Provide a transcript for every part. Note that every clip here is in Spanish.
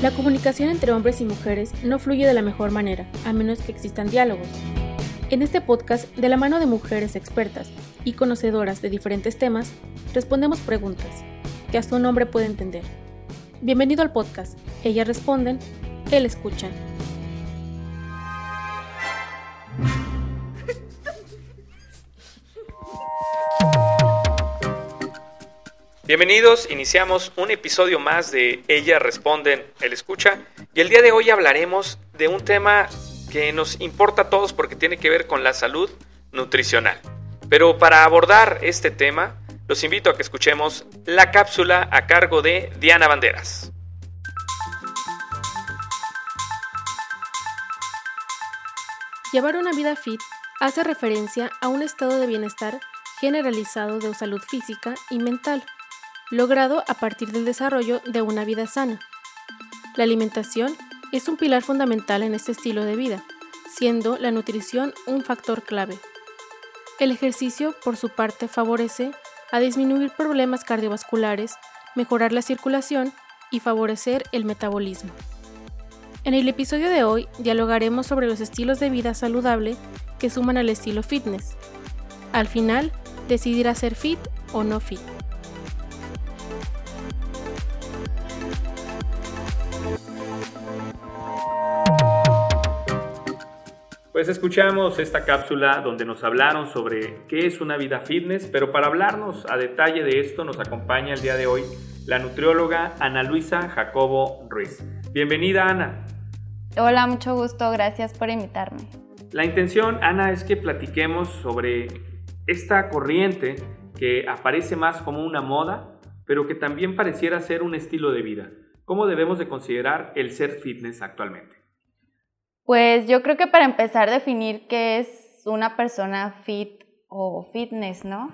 La comunicación entre hombres y mujeres no fluye de la mejor manera, a menos que existan diálogos. En este podcast, de la mano de mujeres expertas y conocedoras de diferentes temas, respondemos preguntas que hasta un hombre puede entender. Bienvenido al podcast. Ellas responden, él escucha. Bienvenidos, iniciamos un episodio más de Ellas Responden, Él Escucha, y el día de hoy hablaremos de un tema que nos importa a todos porque tiene que ver con la salud nutricional. Pero para abordar este tema, los invito a que escuchemos la cápsula a cargo de Diana Banderas. Llevar una vida fit hace referencia a un estado de bienestar generalizado de salud física y mental logrado a partir del desarrollo de una vida sana. La alimentación es un pilar fundamental en este estilo de vida, siendo la nutrición un factor clave. El ejercicio, por su parte, favorece a disminuir problemas cardiovasculares, mejorar la circulación y favorecer el metabolismo. En el episodio de hoy dialogaremos sobre los estilos de vida saludable que suman al estilo fitness. Al final, decidir ser fit o no fit. Pues escuchamos esta cápsula donde nos hablaron sobre qué es una vida fitness, pero para hablarnos a detalle de esto nos acompaña el día de hoy la nutrióloga Ana Luisa Jacobo Ruiz. Bienvenida Ana. Hola, mucho gusto, gracias por invitarme. La intención, Ana, es que platiquemos sobre esta corriente que aparece más como una moda, pero que también pareciera ser un estilo de vida. ¿Cómo debemos de considerar el ser fitness actualmente? Pues yo creo que para empezar definir qué es una persona fit o fitness, ¿no?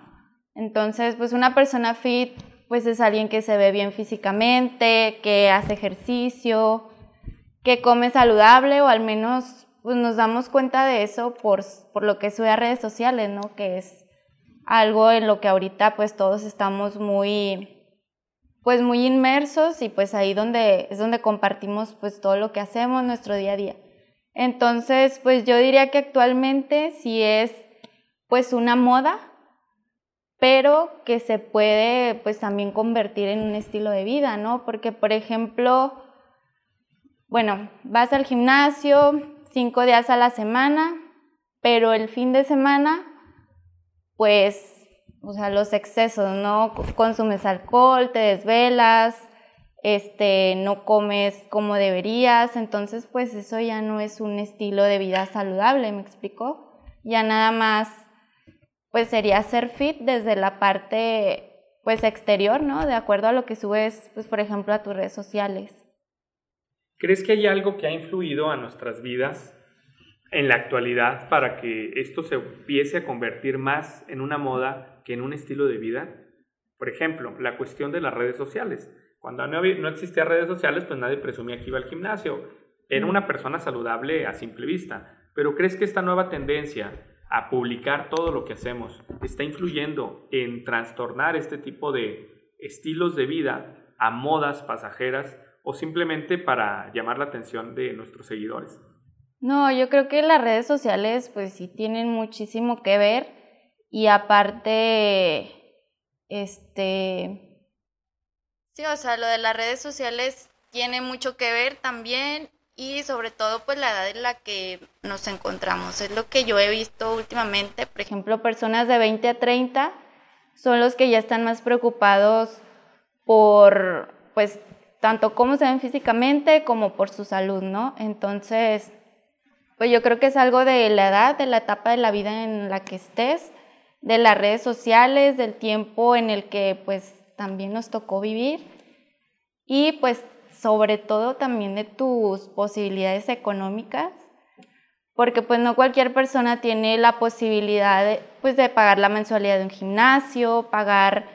Entonces, pues una persona fit pues es alguien que se ve bien físicamente, que hace ejercicio, que come saludable o al menos pues nos damos cuenta de eso por, por lo que sube a redes sociales, ¿no? Que es algo en lo que ahorita pues todos estamos muy pues muy inmersos y pues ahí donde es donde compartimos pues todo lo que hacemos nuestro día a día. Entonces, pues yo diría que actualmente sí es pues una moda, pero que se puede pues también convertir en un estilo de vida, ¿no? Porque, por ejemplo, bueno, vas al gimnasio cinco días a la semana, pero el fin de semana, pues, o sea, los excesos, ¿no? Consumes alcohol, te desvelas, este, no comes como deberías, entonces pues eso ya no es un estilo de vida saludable, ¿me explicó? Ya nada más pues sería ser fit desde la parte pues exterior, ¿no? De acuerdo a lo que subes, pues por ejemplo, a tus redes sociales. ¿Crees que hay algo que ha influido a nuestras vidas en la actualidad para que esto se empiece a convertir más en una moda que en un estilo de vida? Por ejemplo, la cuestión de las redes sociales. Cuando no, no existía redes sociales, pues nadie presumía que iba al gimnasio. Era una persona saludable a simple vista. Pero ¿crees que esta nueva tendencia a publicar todo lo que hacemos está influyendo en trastornar este tipo de estilos de vida a modas pasajeras o simplemente para llamar la atención de nuestros seguidores? No, yo creo que las redes sociales pues sí tienen muchísimo que ver Y aparte, este... Sí, o sea, lo de las redes sociales tiene mucho que ver también y sobre todo pues la edad en la que nos encontramos. Es lo que yo he visto últimamente. Por ejemplo, personas de 20 a 30 son los que ya están más preocupados por pues tanto cómo se ven físicamente como por su salud, ¿no? Entonces, pues yo creo que es algo de la edad, de la etapa de la vida en la que estés, de las redes sociales, del tiempo en el que pues también nos tocó vivir y pues sobre todo también de tus posibilidades económicas, porque pues no cualquier persona tiene la posibilidad de, pues, de pagar la mensualidad de un gimnasio, pagar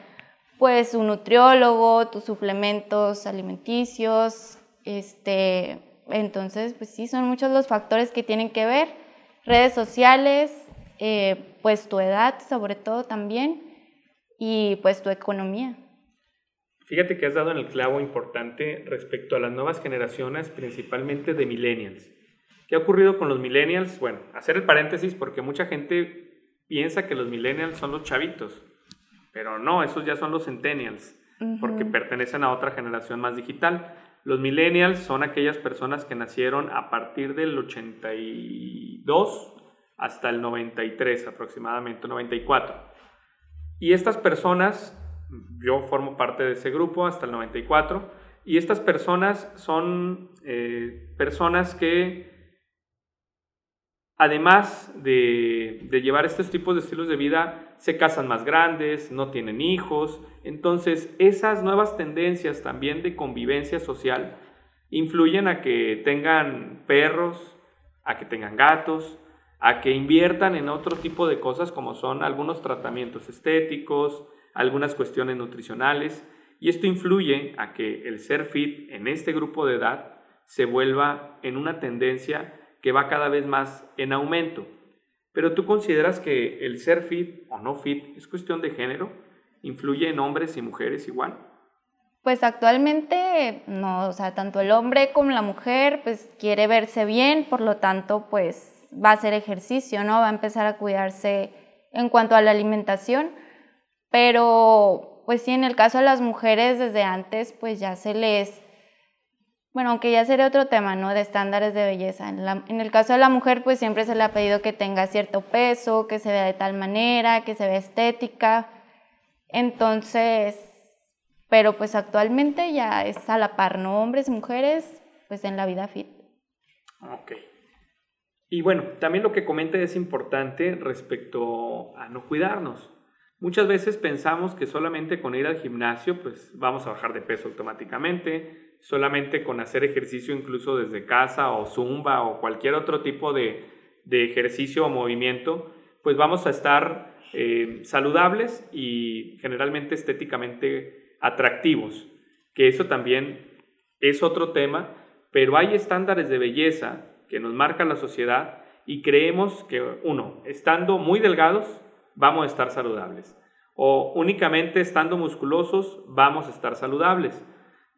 pues un nutriólogo, tus suplementos alimenticios, este, entonces pues sí, son muchos los factores que tienen que ver, redes sociales, eh, pues tu edad sobre todo también y pues tu economía. Fíjate que has dado en el clavo importante respecto a las nuevas generaciones, principalmente de millennials. ¿Qué ha ocurrido con los millennials? Bueno, hacer el paréntesis porque mucha gente piensa que los millennials son los chavitos, pero no, esos ya son los centennials, porque pertenecen a otra generación más digital. Los millennials son aquellas personas que nacieron a partir del 82 hasta el 93 aproximadamente, 94. Y estas personas yo formo parte de ese grupo hasta el 94 y estas personas son eh, personas que además de, de, llevar estos tipos de estilos de vida, se casan más grandes, no tienen hijos. Entonces, esas nuevas tendencias también de convivencia social influyen a que tengan perros, a que tengan gatos, a que inviertan en otro tipo de cosas como son algunos tratamientos estéticos, algunas cuestiones nutricionales y esto influye a que el ser fit en este grupo de edad se vuelva en una tendencia que va cada vez más en aumento. Pero tú consideras que el ser fit o no fit es cuestión de género, influye en hombres y mujeres igual. Pues actualmente no, o sea, tanto el hombre como la mujer pues quiere verse bien, por lo tanto pues va a hacer ejercicio, ¿no? Va a empezar a cuidarse en cuanto a la alimentación pero, pues sí, en el caso de las mujeres desde antes, pues ya se les, bueno, aunque ya sería otro tema, ¿no? De estándares de belleza. En, el caso de la mujer, pues siempre se le ha pedido que tenga cierto peso, que se vea de tal manera, que se vea estética. Entonces, pero pues actualmente ya es a la par, ¿no? Hombres y mujeres, pues en la vida fit. Ok. Y bueno, también lo que comenta es importante respecto a no cuidarnos. Muchas veces pensamos que solamente con ir al gimnasio pues vamos a bajar de peso automáticamente, solamente con hacer ejercicio incluso desde casa o zumba o cualquier otro tipo de, ejercicio o movimiento, pues vamos a estar eh, saludables y generalmente estéticamente atractivos, que eso también es otro tema, pero hay estándares de belleza que nos marca la sociedad y creemos que uno, estando muy delgados, vamos a estar saludables. O únicamente estando musculosos vamos a estar saludables.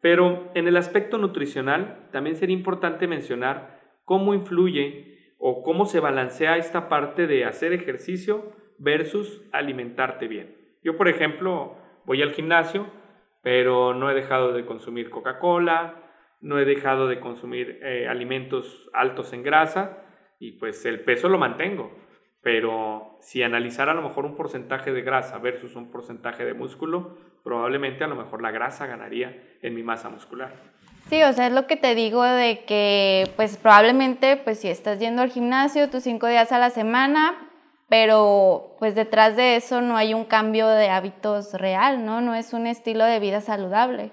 Pero en el aspecto nutricional también sería importante mencionar cómo influye o cómo se balancea esta parte de hacer ejercicio versus alimentarte bien. Yo, por ejemplo, voy al gimnasio, pero no he dejado de consumir Coca-Cola, no he dejado de consumir eh, alimentos altos en grasa y pues el peso lo mantengo. Pero si analizara a lo mejor un porcentaje de grasa versus un porcentaje de músculo, probablemente a lo mejor la grasa ganaría en mi masa muscular. Sí, o sea, es lo que te digo de que pues probablemente pues si estás yendo al gimnasio tus cinco días a la semana, pero pues detrás de eso no hay un cambio de hábitos real, ¿no? No es un estilo de vida saludable.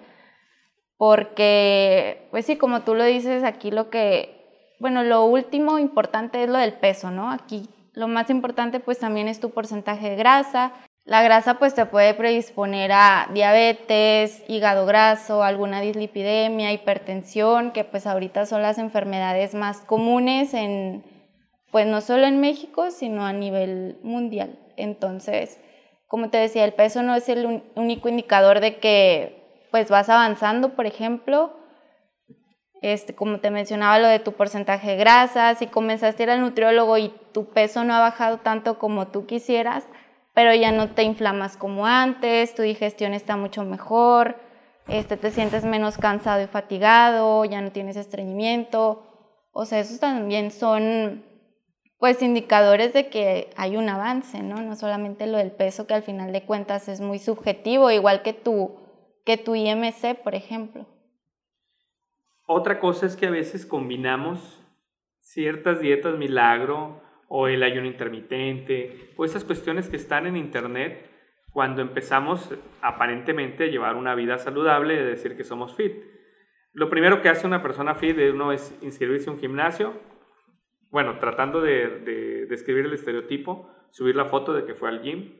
Porque, pues sí, como tú lo dices, aquí lo que, bueno, lo último importante es lo del peso, ¿no? Aquí lo más importante pues también es tu porcentaje de grasa. La grasa pues te puede predisponer a diabetes, hígado graso, alguna dislipidemia, hipertensión, que pues ahorita son las enfermedades más comunes en pues no solo en México, sino a nivel mundial. Entonces, como te decía, el peso no es el único indicador de que pues vas avanzando, por ejemplo, este, como te mencionaba, lo de tu porcentaje de grasa, si comenzaste a ir al nutriólogo y tu peso no ha bajado tanto como tú quisieras, pero ya no te inflamas como antes, tu digestión está mucho mejor, este, te sientes menos cansado y fatigado, ya no tienes estreñimiento. O sea, esos también son pues indicadores de que hay un avance, ¿no? No solamente lo del peso, que al final de cuentas es muy subjetivo, igual que tu, que tu IMC, por ejemplo. Otra cosa es que a veces combinamos ciertas dietas milagro o el ayuno intermitente o esas cuestiones que están en internet cuando empezamos aparentemente a llevar una vida saludable y decir que somos fit. Lo primero que hace una persona fit de uno es inscribirse a un gimnasio, bueno, tratando de, describir el estereotipo, subir la foto de que fue al gym,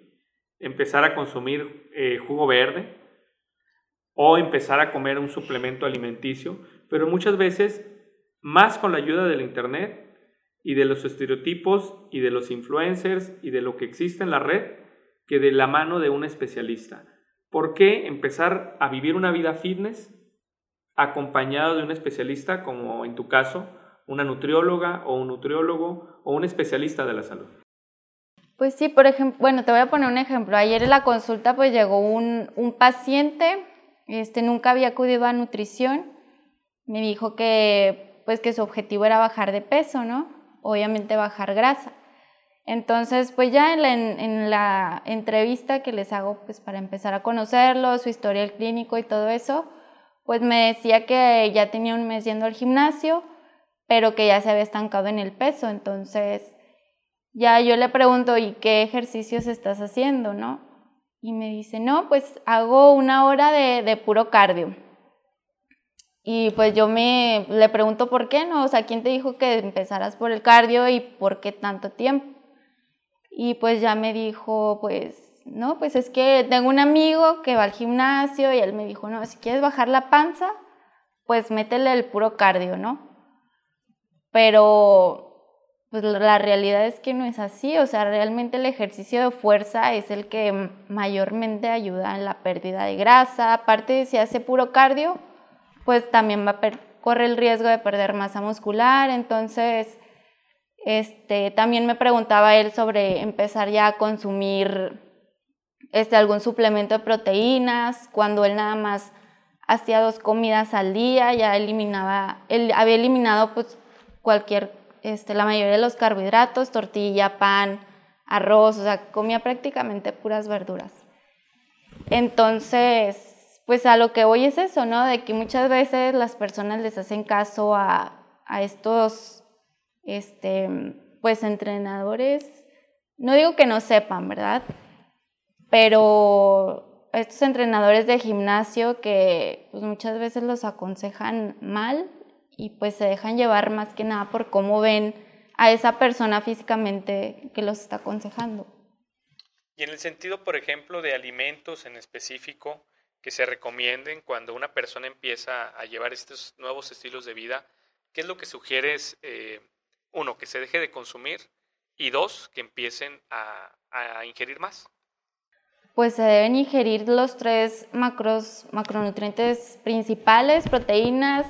empezar a consumir eh, jugo verde o empezar a comer un suplemento alimenticio, pero muchas veces más con la ayuda del Internet y de los estereotipos y de los influencers y de lo que existe en la red que de la mano de un especialista. ¿Por qué empezar a vivir una vida fitness acompañado de un especialista como en tu caso, una nutrióloga o un nutriólogo o un especialista de la salud? Pues sí, por ejemplo, bueno, te voy a poner un ejemplo. Ayer en la consulta pues llegó un, un paciente, este, nunca había acudido a nutrición, me dijo que pues que su objetivo era bajar de peso, ¿no? obviamente bajar grasa. Entonces, pues ya en la, entrevista que les hago, pues para empezar a conocerlo, su historial clínico y todo eso, pues me decía que ya tenía un mes yendo al gimnasio, pero que ya se había estancado en el peso. Entonces, ya yo le pregunto, ¿y qué ejercicios estás haciendo, no? Y me dice, no, pues hago una hora de, de puro cardio. Y pues yo me le pregunto por qué, ¿no? O sea, ¿quién te dijo que empezaras por el cardio y por qué tanto tiempo? Y pues ya me dijo, pues, no, pues es que tengo un amigo que va al gimnasio y él me dijo, no, si quieres bajar la panza, pues métele el puro cardio, ¿no? Pero pues la realidad es que no es así, o sea, realmente el ejercicio de fuerza es el que mayormente ayuda en la pérdida de grasa, aparte si hace puro cardio, pues también va a corre el riesgo de perder masa muscular. Entonces, este, también me preguntaba él sobre empezar ya a consumir este, algún suplemento de proteínas, cuando él nada más hacía dos comidas al día, ya eliminaba, él había eliminado pues cualquier, este, la mayoría de los carbohidratos, tortilla, pan, arroz, o sea, comía prácticamente puras verduras. Entonces, pues a lo que voy es eso, ¿no? De que muchas veces las personas les hacen caso a, estos, este, pues entrenadores, no digo que no sepan, ¿verdad? Pero estos entrenadores de gimnasio que pues muchas veces los aconsejan mal y pues se dejan llevar más que nada por cómo ven a esa persona físicamente que los está aconsejando. Y en el sentido, por ejemplo, de alimentos en específico, que se recomienden cuando una persona empieza a llevar estos nuevos estilos de vida? ¿Qué es lo que sugieres? Eh, uno, que se deje de consumir y dos, que empiecen a, a, ingerir más. Pues se deben ingerir los tres macros, macronutrientes principales, proteínas,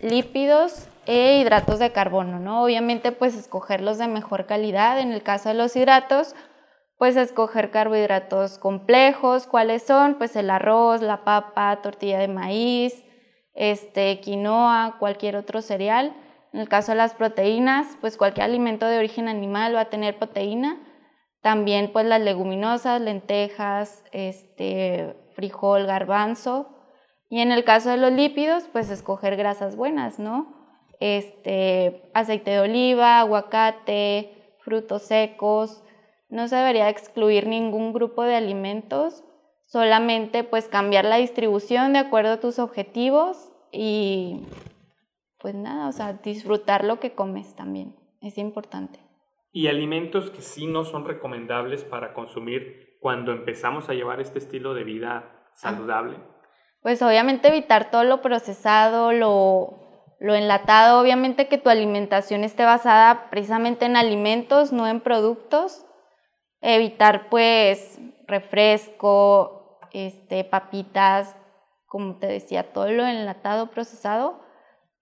lípidos e hidratos de carbono, ¿no? Obviamente pues escogerlos de mejor calidad. En el caso de los hidratos, pues escoger carbohidratos complejos, ¿cuáles son? Pues el arroz, la papa, tortilla de maíz, este, quinoa, cualquier otro cereal. En el caso de las proteínas, pues cualquier alimento de origen animal va a tener proteína. También pues las leguminosas, lentejas, este, frijol, garbanzo. Y en el caso de los lípidos, pues escoger grasas buenas, ¿no? Este, aceite de oliva, aguacate, frutos secos, no se debería excluir ningún grupo de alimentos, solamente pues cambiar la distribución de acuerdo a tus objetivos y pues nada, o sea, disfrutar lo que comes también, es importante. Y alimentos que sí no son recomendables para consumir cuando empezamos a llevar este estilo de vida saludable. Pues obviamente evitar todo lo procesado, lo, lo enlatado, obviamente que tu alimentación esté basada precisamente en alimentos, no en productos evitar pues refresco, este, papitas, como te decía, todo lo enlatado, procesado,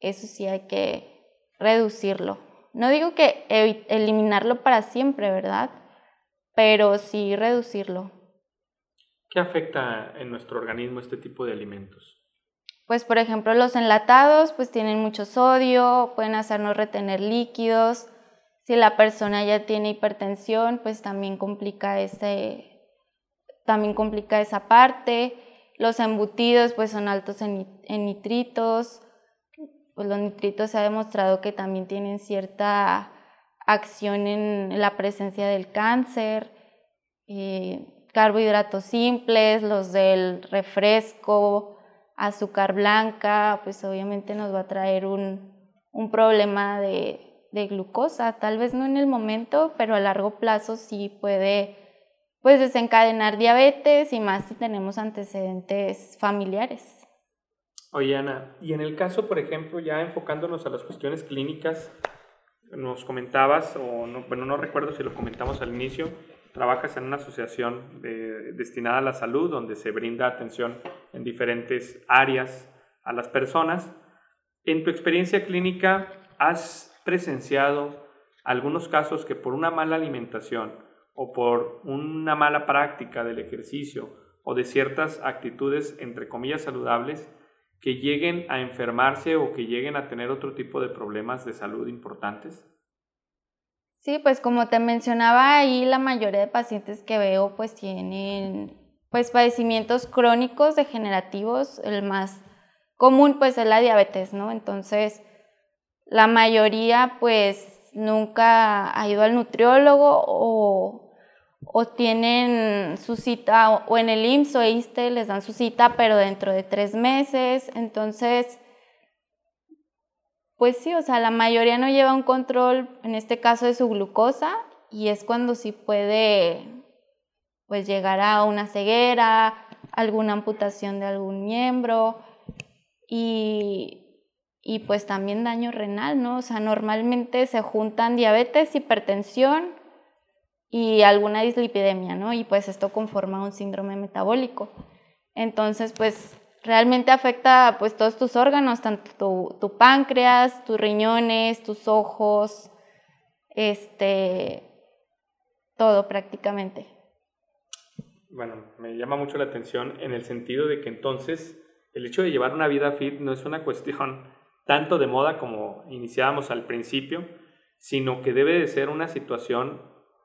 eso sí hay que reducirlo. No digo que eliminarlo para siempre, ¿verdad? pero sí reducirlo. ¿Qué afecta en nuestro organismo este tipo de alimentos? Pues por ejemplo los enlatados pues tienen mucho sodio, pueden hacernos retener líquidos. Si la persona ya tiene hipertensión, pues también complica ese, también complica esa parte. Los embutidos pues son altos en, nitritos. Pues los nitritos se ha demostrado que también tienen cierta acción en la presencia del cáncer. Eh, carbohidratos simples, los del refresco, azúcar blanca, pues obviamente nos va a traer un, un problema de, de, glucosa, tal vez no en el momento, pero a largo plazo sí puede pues desencadenar diabetes y más si tenemos antecedentes familiares. Oye Ana, y en el caso, por ejemplo, ya enfocándonos a las cuestiones clínicas, nos comentabas, o no, bueno, no recuerdo si lo comentamos al inicio, trabajas en una asociación destinada a la salud donde se brinda atención en diferentes áreas a las personas. En tu experiencia clínica, ¿has presenciado algunos casos que por una mala alimentación o por una mala práctica del ejercicio o de ciertas actitudes, entre comillas, saludables, que lleguen a enfermarse o que lleguen a tener otro tipo de problemas de salud importantes? Sí, pues como te mencionaba ahí, la mayoría de pacientes que veo pues tienen pues padecimientos crónicos degenerativos, el más común pues es la diabetes, ¿no? Entonces, la mayoría pues nunca ha ido al nutriólogo o, tienen su cita o en el IMSS o ISTE les dan su cita pero dentro de tres meses, entonces pues sí, o sea, la mayoría no lleva un control, en este caso de su glucosa, y es cuando sí puede pues llegar a una ceguera, alguna amputación de algún miembro. Y, y pues también daño renal, ¿no? O sea, normalmente se juntan diabetes, hipertensión y alguna dislipidemia, ¿no? Y pues esto conforma un síndrome metabólico. Entonces, pues realmente afecta pues todos tus órganos, tanto tu, páncreas, tus riñones, tus ojos, este, todo prácticamente. Bueno, me llama mucho la atención en el sentido de que entonces el hecho de llevar una vida fit no es una cuestión tanto de moda como iniciábamos al principio, sino que debe de ser una situación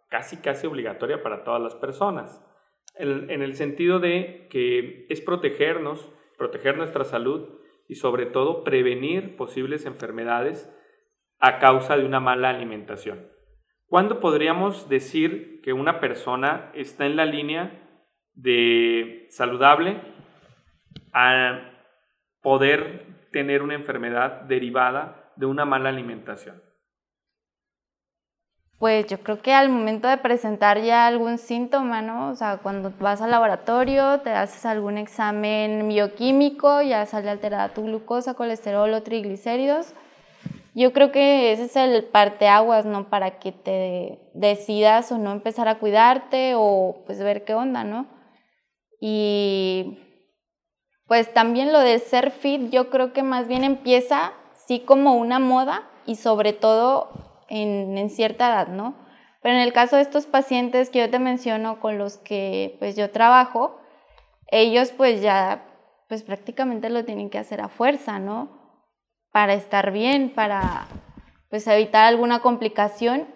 casi casi obligatoria para todas las personas, en el sentido de que es protegernos proteger nuestra salud y sobre todo prevenir posibles enfermedades a causa de una mala alimentación. ¿Cuándo podríamos decir que una persona está en la línea de saludable a poder tener una enfermedad derivada de una mala alimentación? Pues yo creo que al momento de presentar ya algún síntoma, ¿no? O sea, cuando vas al laboratorio, te haces algún examen bioquímico, ya sale alterada tu glucosa, colesterol o triglicéridos. Yo creo que ese es el parteaguas, ¿no? Para que te decidas o no empezar a cuidarte o pues ver qué onda, ¿no? Y pues también lo del ser fit, yo creo que más bien empieza sí como una moda y sobre todo en, cierta edad, ¿no? Pero en el caso de estos pacientes que yo te menciono con los que pues yo trabajo, ellos pues ya pues prácticamente lo tienen que hacer a fuerza, ¿no? Para estar bien, para pues evitar alguna complicación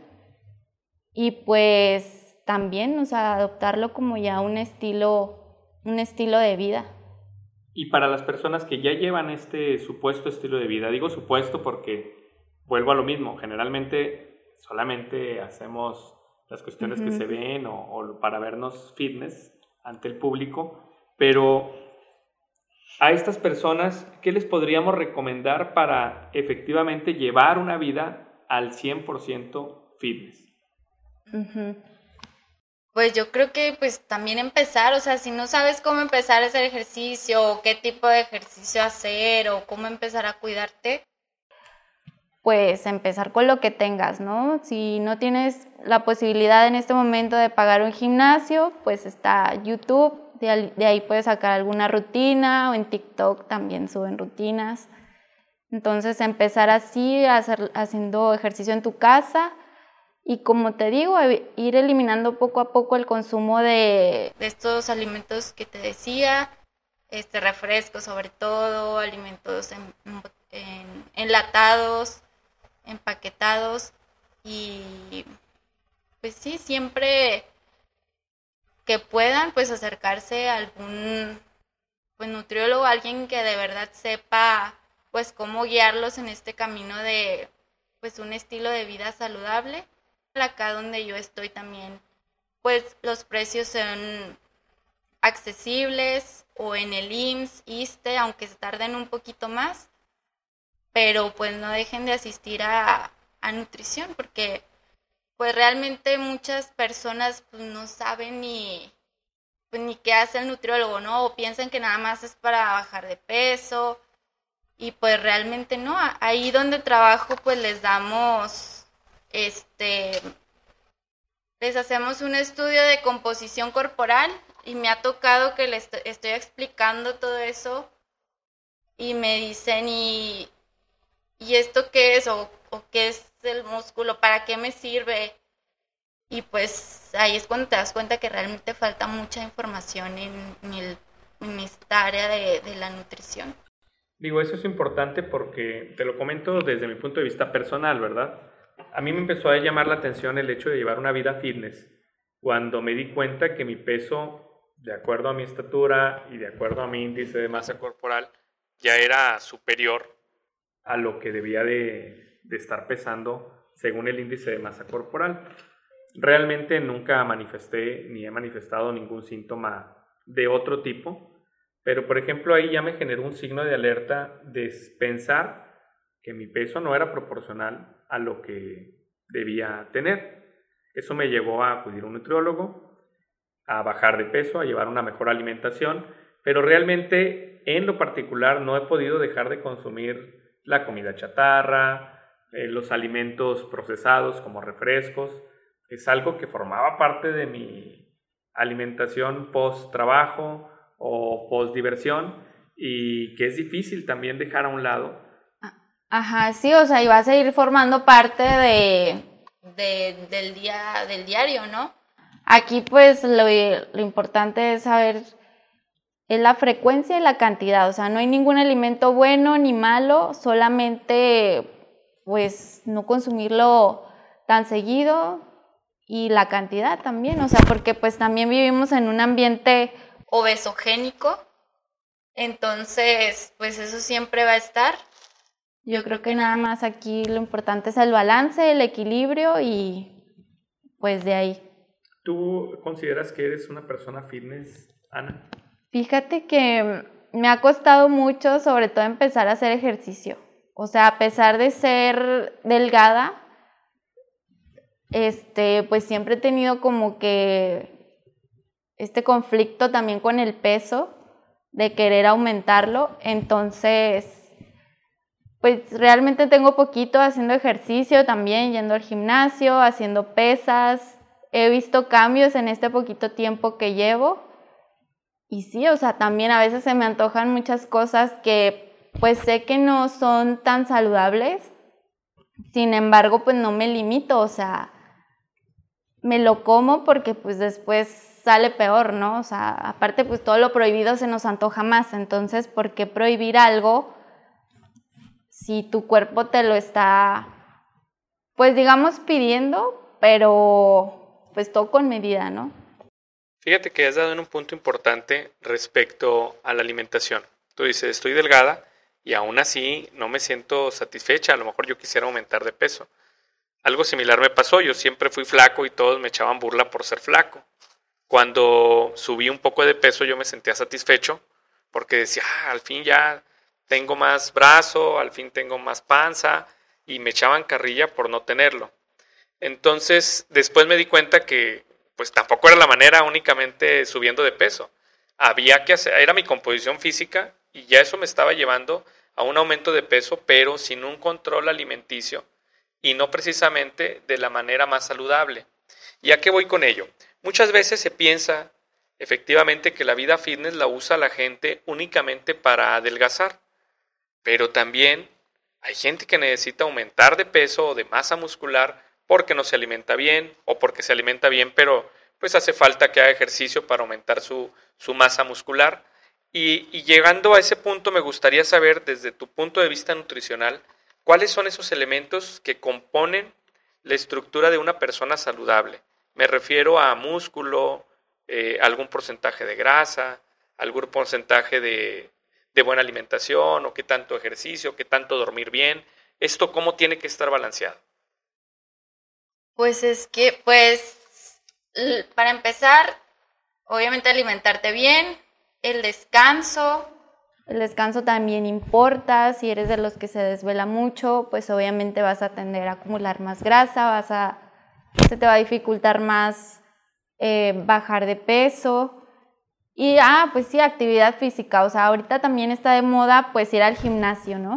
y pues también, o sea, adoptarlo como ya un estilo, un estilo de vida. Y para las personas que ya llevan este supuesto estilo de vida, digo supuesto porque vuelvo a lo mismo, generalmente solamente hacemos las cuestiones que se ven o, para vernos fitness ante el público, pero a estas personas, ¿qué les podríamos recomendar para efectivamente llevar una vida al 100% fitness? Pues yo creo que pues también empezar, o sea, si no sabes cómo empezar a hacer ejercicio o qué tipo de ejercicio hacer o cómo empezar a cuidarte, pues empezar con lo que tengas, ¿no? Si no tienes la posibilidad en este momento de pagar un gimnasio, pues está YouTube, de, ahí puedes sacar alguna rutina o en TikTok también suben rutinas. Entonces empezar así, haciendo ejercicio en tu casa y como te digo, ir eliminando poco a poco el consumo de, estos alimentos que te decía, este refrescos sobre todo, alimentos enlatados, empaquetados y pues sí, siempre que puedan pues acercarse a algún pues nutriólogo, alguien que de verdad sepa pues cómo guiarlos en este camino de pues un estilo de vida saludable. Acá donde yo estoy también pues los precios son accesibles o en el IMSS, ISTE, aunque se tarden un poquito más, pero pues no dejen de asistir a, a nutrición porque pues realmente muchas personas pues, no saben ni, pues, ni qué hace el nutriólogo, ¿no? O piensan que nada más es para bajar de peso y pues realmente no. Ahí donde trabajo pues les damos, este, les hacemos un estudio de composición corporal y me ha tocado que les estoy explicando todo eso y me dicen, ¿y, y esto qué es? O, ¿O qué es el músculo? ¿Para qué me sirve? Y pues ahí es cuando te das cuenta que realmente falta mucha información en, en, esta área de la nutrición. Digo, eso es importante porque te lo comento desde mi punto de vista personal, ¿verdad? A mí me empezó a llamar la atención el hecho de llevar una vida fitness cuando me di cuenta que mi peso, de acuerdo a mi estatura y de acuerdo a mi índice de masa corporal, ya era superior a lo que debía de, estar pesando según el índice de masa corporal. Realmente nunca manifesté ni he manifestado ningún síntoma de otro tipo, pero por ejemplo ahí ya me generó un signo de alerta de pensar que mi peso no era proporcional a lo que debía tener. Eso me llevó a acudir a un nutriólogo, a bajar de peso, a llevar una mejor alimentación, pero realmente en lo particular no he podido dejar de consumir la comida chatarra, eh, los alimentos procesados como refrescos. Es algo que formaba parte de mi alimentación post trabajo o post diversión y que es difícil también dejar a un lado. Ajá, sí, o sea, y va a seguir formando parte de, del, día, del diario, ¿no? Aquí pues lo, lo importante es saber es la frecuencia y la cantidad, o sea, no hay ningún alimento bueno ni malo, solamente pues no consumirlo tan seguido y la cantidad también, o sea, porque pues también vivimos en un ambiente obesogénico, entonces pues eso siempre va a estar. Yo creo que nada más aquí lo importante es el balance, el equilibrio y pues de ahí. ¿Tú consideras que eres una persona fitness, Ana? Fíjate que me ha costado mucho, sobre todo empezar a hacer ejercicio. O sea, a pesar de ser delgada, este, pues siempre he tenido como que este conflicto también con el peso, de querer aumentarlo. Entonces, pues realmente tengo poquito haciendo ejercicio también, yendo al gimnasio, haciendo pesas. He visto cambios en este poquito tiempo que llevo. Y sí, o sea, también a veces se me antojan muchas cosas que pues sé que no son tan saludables, sin embargo, pues no me limito, o sea, me lo como porque pues después sale peor, ¿no? O sea, aparte pues todo lo prohibido se nos antoja más, entonces, ¿por qué prohibir algo si tu cuerpo te lo está, pues digamos, pidiendo, pero pues todo con medida, ¿no? Fíjate que has dado en un punto importante respecto a la alimentación. Tú dices, estoy delgada, y aún así no me siento satisfecha, a lo mejor yo quisiera aumentar de peso. Algo similar me pasó, yo siempre fui flaco y todos me echaban burla por ser flaco. Cuando subí un poco de peso yo me sentía satisfecho porque decía, ah, al fin ya tengo más brazo, al fin tengo más panza y me echaban carrilla por no tenerlo. Entonces después me di cuenta que pues tampoco era la manera únicamente subiendo de peso. Había que hacer, era mi composición física y ya eso me estaba llevando a un aumento de peso, pero sin un control alimenticio y no precisamente de la manera más saludable. ¿Y a qué voy con ello? Muchas veces se piensa efectivamente que la vida fitness la usa la gente únicamente para adelgazar, pero también hay gente que necesita aumentar de peso o de masa muscular porque no se alimenta bien o porque se alimenta bien, pero pues hace falta que haga ejercicio para aumentar su, su masa muscular. Y, llegando a ese punto, me gustaría saber desde tu punto de vista nutricional, cuáles son esos elementos que componen la estructura de una persona saludable. Me refiero a músculo, eh, algún porcentaje de grasa, algún porcentaje de, de buena alimentación o qué tanto ejercicio, qué tanto dormir bien. ¿Esto cómo tiene que estar balanceado? Pues es que, pues, para empezar, obviamente alimentarte bien, el descanso. El descanso también importa, si eres de los que se desvela mucho, pues obviamente vas a tender a acumular más grasa, vas a, se te va a dificultar más eh, bajar de peso. Y, ah, pues sí, actividad física, o sea, ahorita también está de moda pues ir al gimnasio, ¿no?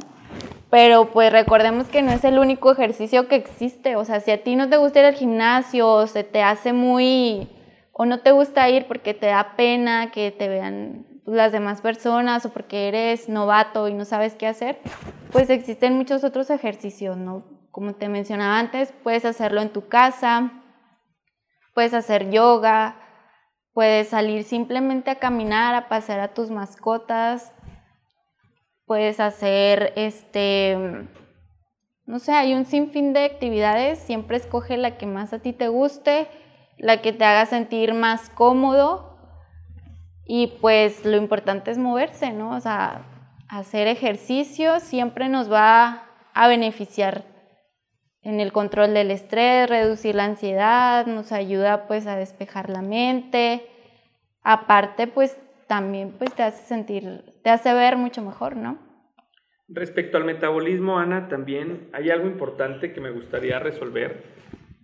Pero pues recordemos que no es el único ejercicio que existe. O sea, si a ti no te gusta ir al gimnasio o se te hace muy... o no te gusta ir porque te da pena que te vean las demás personas o porque eres novato y no sabes qué hacer, pues existen muchos otros ejercicios, ¿no? Como te mencionaba antes, puedes hacerlo en tu casa, puedes hacer yoga, puedes salir simplemente a caminar, a pasear a tus mascotas, puedes hacer, este, no sé, hay un sinfín de actividades, siempre escoge la que más a ti te guste, la que te haga sentir más cómodo y pues lo importante es moverse, ¿no? O sea, hacer ejercicio siempre nos va a beneficiar en el control del estrés, reducir la ansiedad, nos ayuda pues a despejar la mente. Aparte pues también pues te hace sentir, te hace ver mucho mejor, ¿no? Respecto al metabolismo, Ana, también hay algo importante que me gustaría resolver.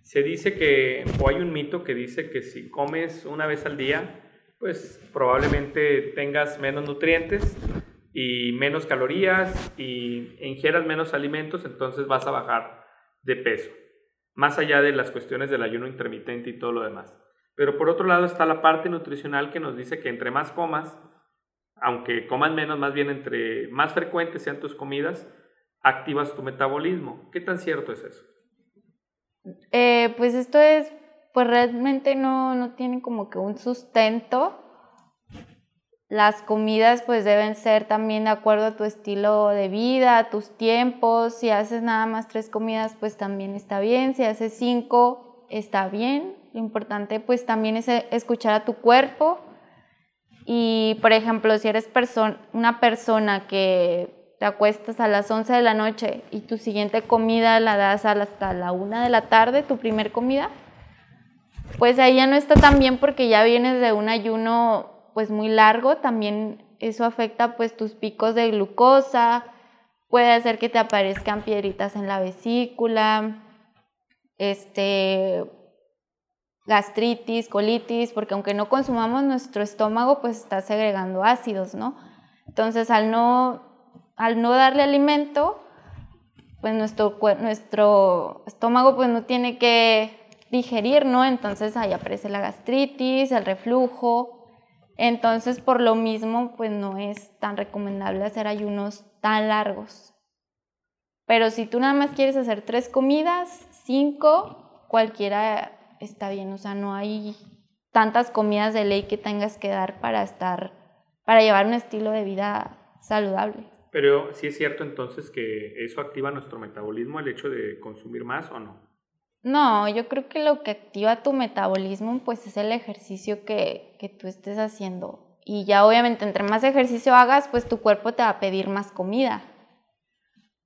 Se dice que, o hay un mito que dice que si comes una vez al día, pues probablemente tengas menos nutrientes y menos calorías y ingieras menos alimentos, entonces vas a bajar de peso, más allá de las cuestiones del ayuno intermitente y todo lo demás. Pero por otro lado está la parte nutricional que nos dice que entre más comas, aunque comas menos, más bien entre más frecuentes sean tus comidas, activas tu metabolismo. ¿Qué tan cierto es eso? Eh, pues esto es, pues realmente no, no tiene como que un sustento. Las comidas pues deben ser también de acuerdo a tu estilo de vida, a tus tiempos. Si haces nada más tres comidas pues también está bien. Si haces cinco está bien. Lo importante pues también es escuchar a tu cuerpo. Y por ejemplo, si eres una persona que te acuestas a las 11 de la noche y tu siguiente comida la das hasta la 1 de la tarde, tu primer comida, pues ahí ya no está tan bien porque ya vienes de un ayuno pues muy largo, también eso afecta pues tus picos de glucosa, puede hacer que te aparezcan piedritas en la vesícula, este, gastritis, colitis, porque aunque no consumamos nuestro estómago, pues está segregando ácidos, ¿no? Entonces, al no, al no darle alimento, pues nuestro, nuestro estómago pues no tiene que digerir, ¿no? Entonces ahí aparece la gastritis, el reflujo. Entonces, por lo mismo, pues no es tan recomendable hacer ayunos tan largos. Pero si tú nada más quieres hacer tres comidas, cinco, cualquiera está bien, o sea, no hay tantas comidas de ley que tengas que dar para estar, para llevar un estilo de vida saludable. Pero sí es cierto entonces que eso activa nuestro metabolismo, el hecho de consumir más o no. No, yo creo que lo que activa tu metabolismo pues es el ejercicio que, que tú estés haciendo. Y ya obviamente entre más ejercicio hagas, pues tu cuerpo te va a pedir más comida.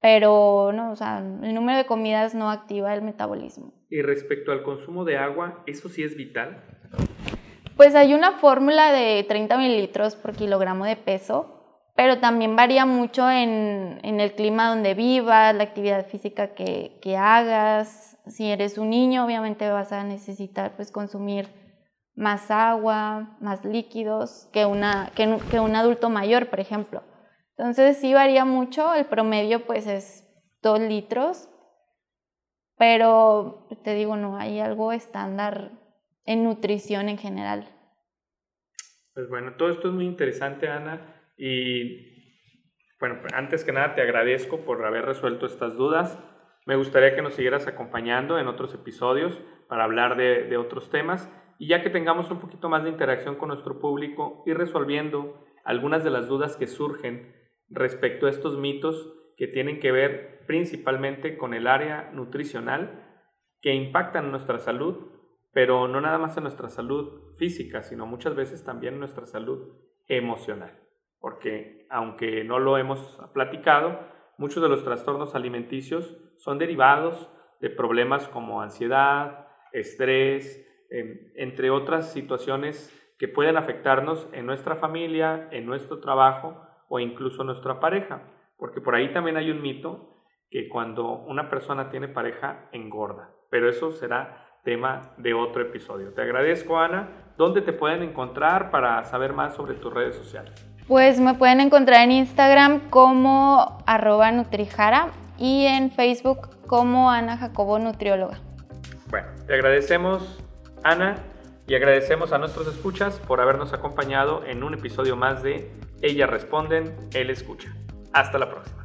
Pero no, o sea, el número de comidas no activa el metabolismo. Y respecto al consumo de agua, ¿eso sí es vital? Pues hay una fórmula de 30 mililitros por kilogramo de peso, pero también varía mucho en, el clima donde vivas, la actividad física que, hagas. Si eres un niño, obviamente vas a necesitar pues, consumir más agua, más líquidos que, una, que un adulto mayor, por ejemplo. Entonces sí varía mucho, el promedio pues es 2 litros, pero te digo, no hay algo estándar en nutrición en general. Pues bueno, todo esto es muy interesante, Ana, y bueno, antes que nada te agradezco por haber resuelto estas dudas. Me gustaría que nos siguieras acompañando en otros episodios para hablar de, otros temas y ya que tengamos un poquito más de interacción con nuestro público y resolviendo algunas de las dudas que surgen respecto a estos mitos que tienen que ver principalmente con el área nutricional que impactan nuestra salud, pero no nada más en nuestra salud física, sino muchas veces también en nuestra salud emocional. Porque aunque no lo hemos platicado, muchos de los trastornos alimenticios son derivados de problemas como ansiedad, estrés, entre otras situaciones que pueden afectarnos en nuestra familia, en nuestro trabajo o incluso nuestra pareja. Porque por ahí también hay un mito que cuando una persona tiene pareja engorda. Pero eso será tema de otro episodio. Te agradezco, Ana. ¿Dónde te pueden encontrar para saber más sobre tus redes sociales? Pues me pueden encontrar en Instagram como arroba nutrijara y en Facebook como Ana Jacobo Nutrióloga. Bueno, te agradecemos Ana, y agradecemos a nuestros escuchas por habernos acompañado en un episodio más de Ellas Responden, Él Escucha. Hasta la próxima.